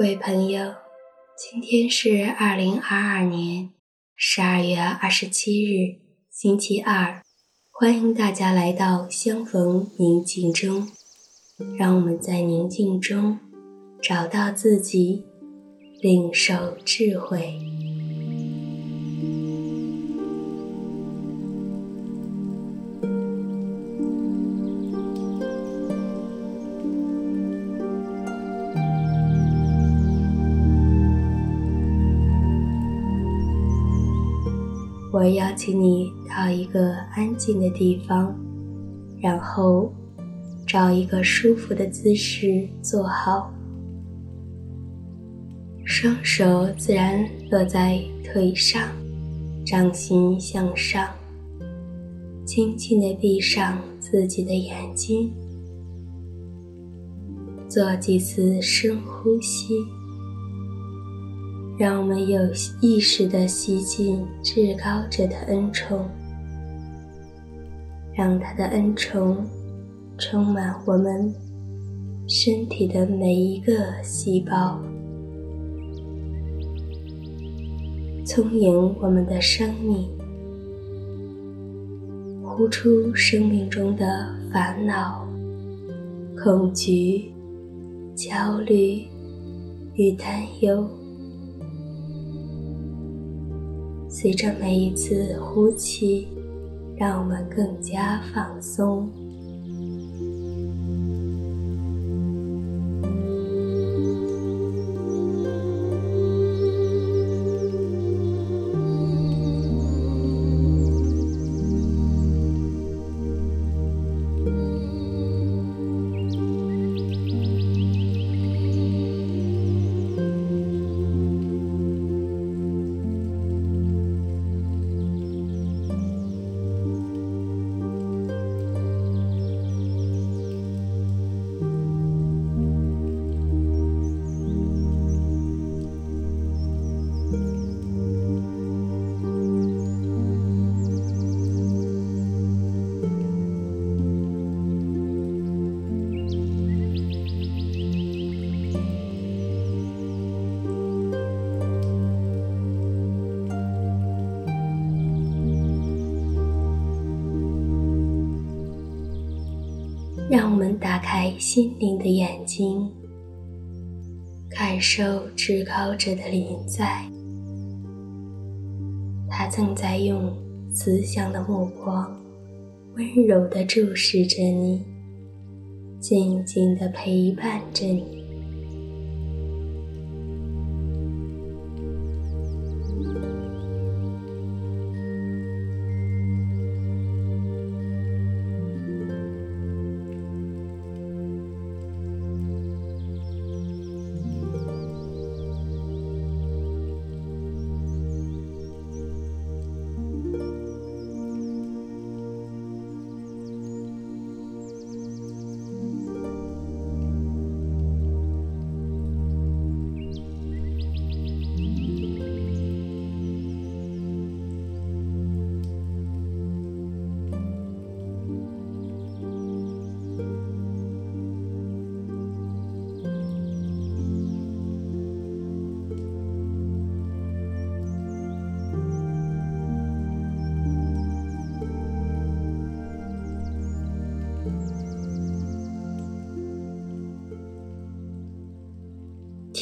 各位朋友，今天是二零二二年十二月二十七日，星期二。欢迎大家来到相逢宁静中，让我们在宁静中找到自己，领受智慧。我邀请你到一个安静的地方，然后找一个舒服的姿势坐好，双手自然落在腿上，掌心向上，轻轻地闭上自己的眼睛，做几次深呼吸。让我们有意识地吸进至高者的恩宠，让他的恩宠充满我们身体的每一个细胞，充盈我们的生命，呼出生命中的烦恼、恐惧、焦虑与担忧。随着每一次呼气，让我们更加放松。开心灵的眼睛，感受至高者的临在。他正在用慈祥的目光，温柔地注视着你，静静地陪伴着你。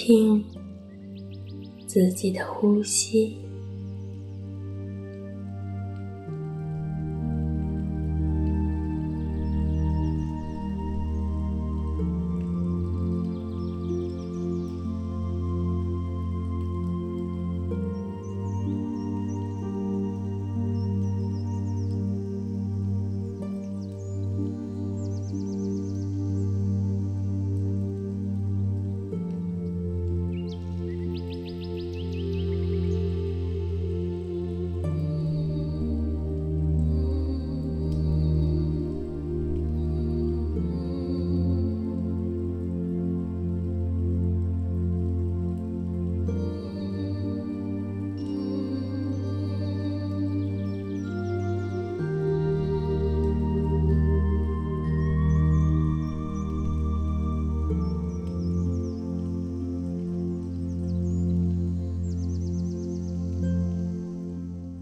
听自己的呼吸。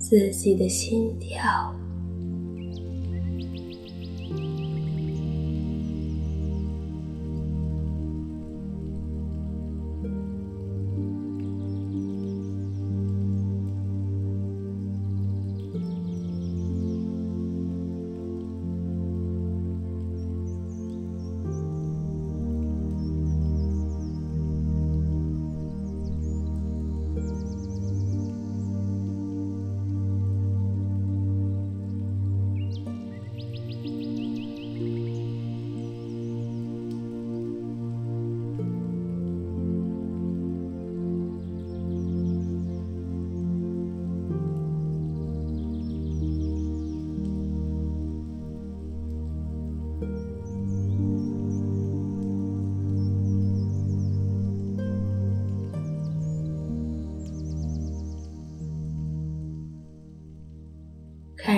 自己的心跳。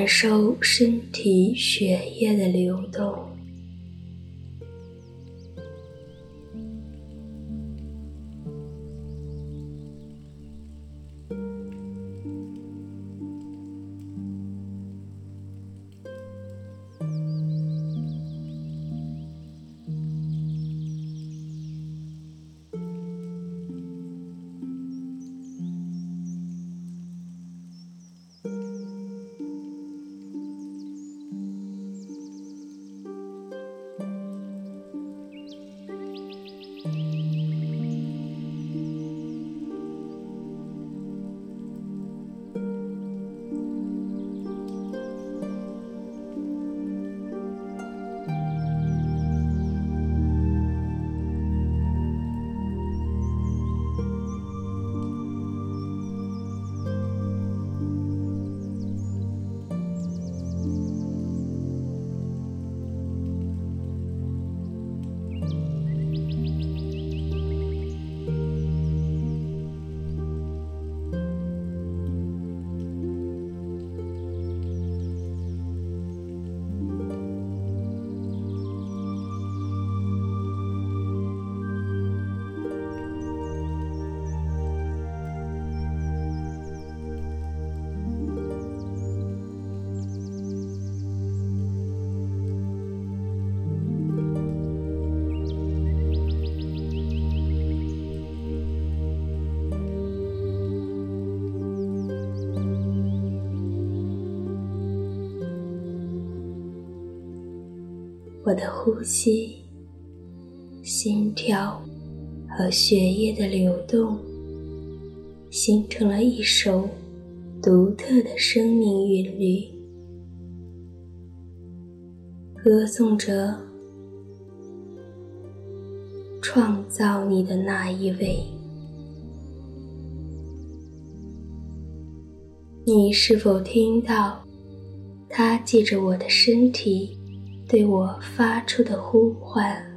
感受身体血液的流动。我的呼吸、心跳和血液的流动，形成了一首独特的生命韵律，歌颂着创造你的那一位。你是否听到他借着我的身体？对我发出的呼唤。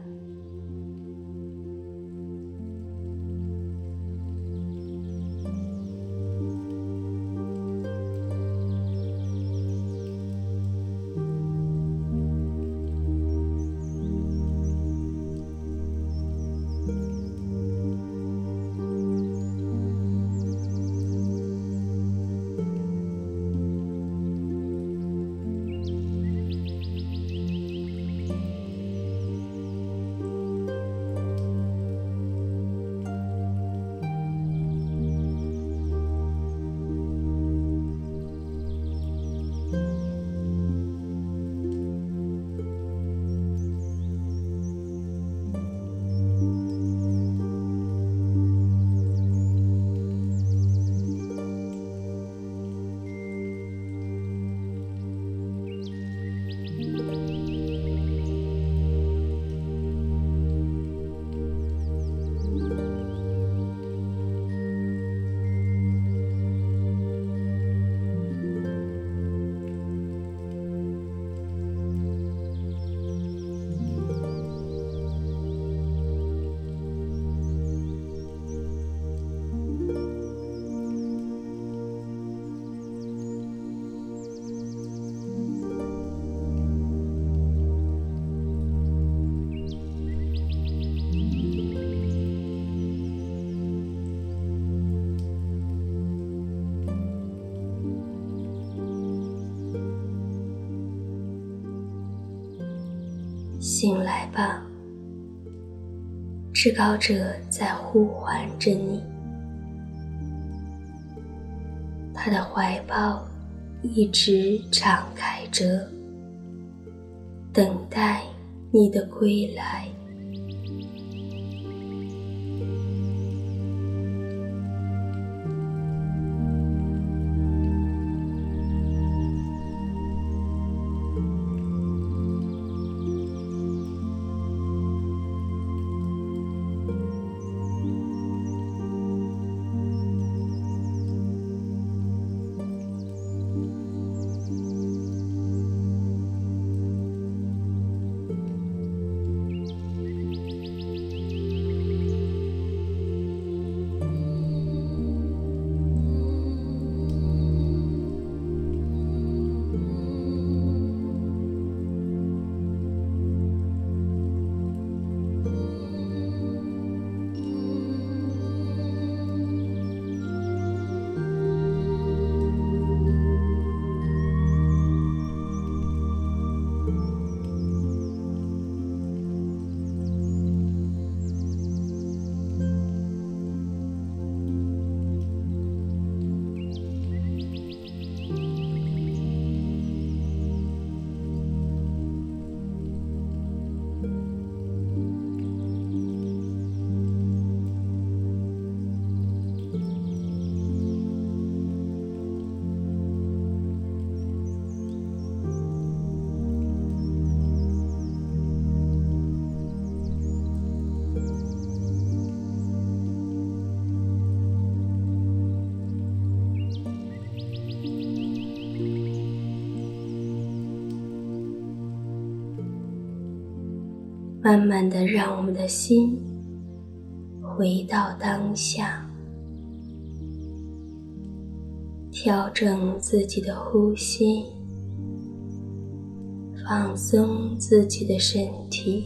醒来吧，至高者在呼唤着你，他的怀抱一直敞开着，等待你的归来。慢慢的，让我们的心回到当下，调整自己的呼吸，放松自己的身体。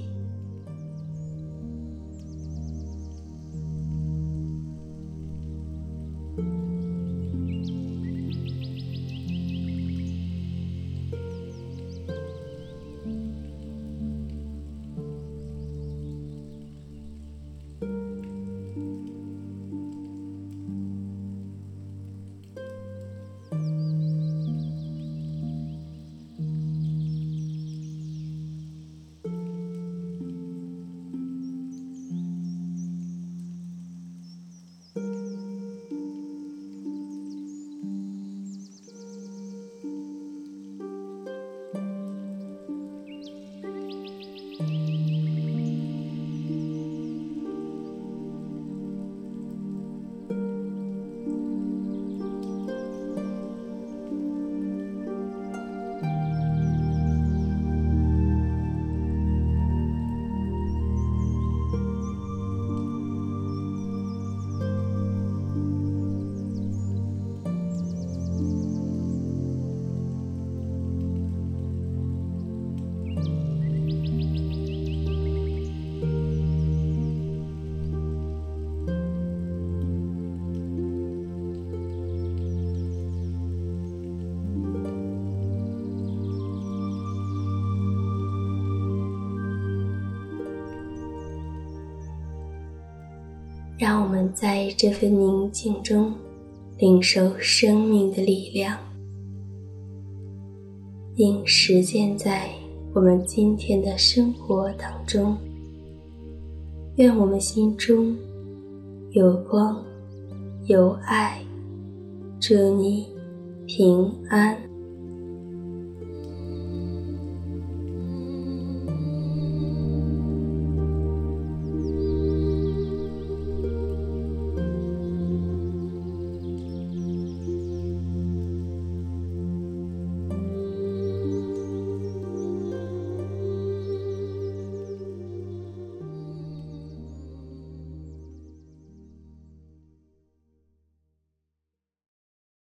让我们在这份宁静中领受生命的力量，并实践在我们今天的生活当中。愿我们心中有光、有爱，祝你平安。